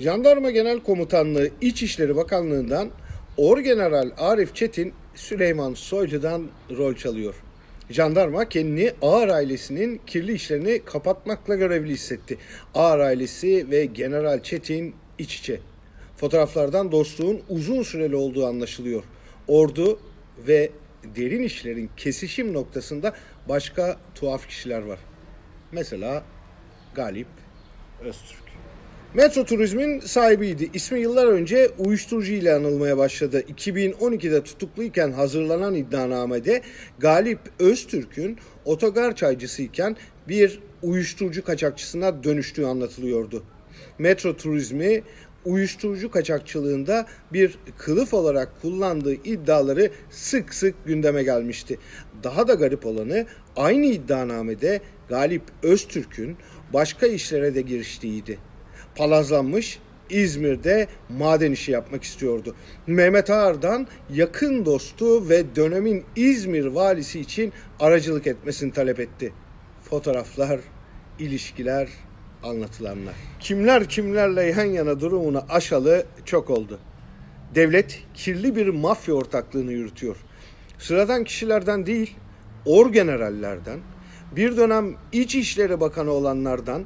Jandarma Genel Komutanlığı İçişleri Bakanlığı'ndan Orgeneral Arif Çetin Süleyman Soylu'dan rol çalıyor. Jandarma kendini Ağar ailesinin kirli işlerini kapatmakla görevli hissetti. Ağar ailesi ve General Çetin iç içe. Fotoğraflardan dostluğun uzun süreli olduğu anlaşılıyor. Ordu ve derin işlerin kesişim noktasında başka tuhaf kişiler var. Mesela Galip Öztürk. Metro Turizm'in sahibiydi. İsmi yıllar önce uyuşturucu ile anılmaya başladı. 2012'de tutukluyken hazırlanan iddianamede Galip Öztürk'ün otogar çaycısıyken bir uyuşturucu kaçakçısına dönüştüğü anlatılıyordu. Metro Turizmi uyuşturucu kaçakçılığında bir kılıf olarak kullandığı iddiaları sık sık gündeme gelmişti. Daha da garip olanı aynı iddianamede Galip Öztürk'ün başka işlere de giriştiğiydi palazlanmış İzmir'de maden işi yapmak istiyordu. Mehmet Ağar'dan yakın dostu ve dönemin İzmir valisi için aracılık etmesini talep etti. Fotoğraflar, ilişkiler, anlatılanlar. Kimler kimlerle yan yana durumunu aşalı çok oldu. Devlet kirli bir mafya ortaklığını yürütüyor. Sıradan kişilerden değil, orgenerallerden, bir dönem İçişleri Bakanı olanlardan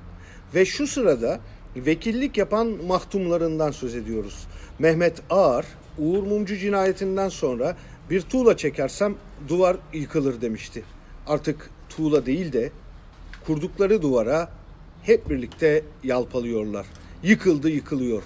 ve şu sırada vekillik yapan mahtumlarından söz ediyoruz. Mehmet Ağar, Uğur Mumcu cinayetinden sonra bir tuğla çekersem duvar yıkılır demişti. Artık tuğla değil de kurdukları duvara hep birlikte yalpalıyorlar. Yıkıldı yıkılıyor.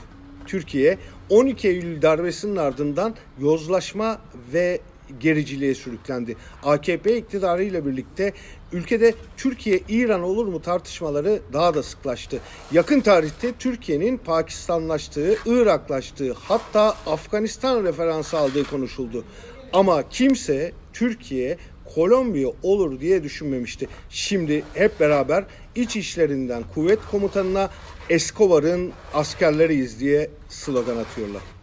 Türkiye 12 Eylül darbesinin ardından yozlaşma ve gericiliğe sürüklendi. AKP iktidarıyla birlikte ülkede Türkiye-İran olur mu tartışmaları daha da sıklaştı. Yakın tarihte Türkiye'nin Pakistanlaştığı, Iraklaştığı hatta Afganistan referansı aldığı konuşuldu. Ama kimse Türkiye Kolombiya olur diye düşünmemişti. Şimdi hep beraber iç işlerinden kuvvet komutanına Escobar'ın askerleriyiz diye slogan atıyorlar.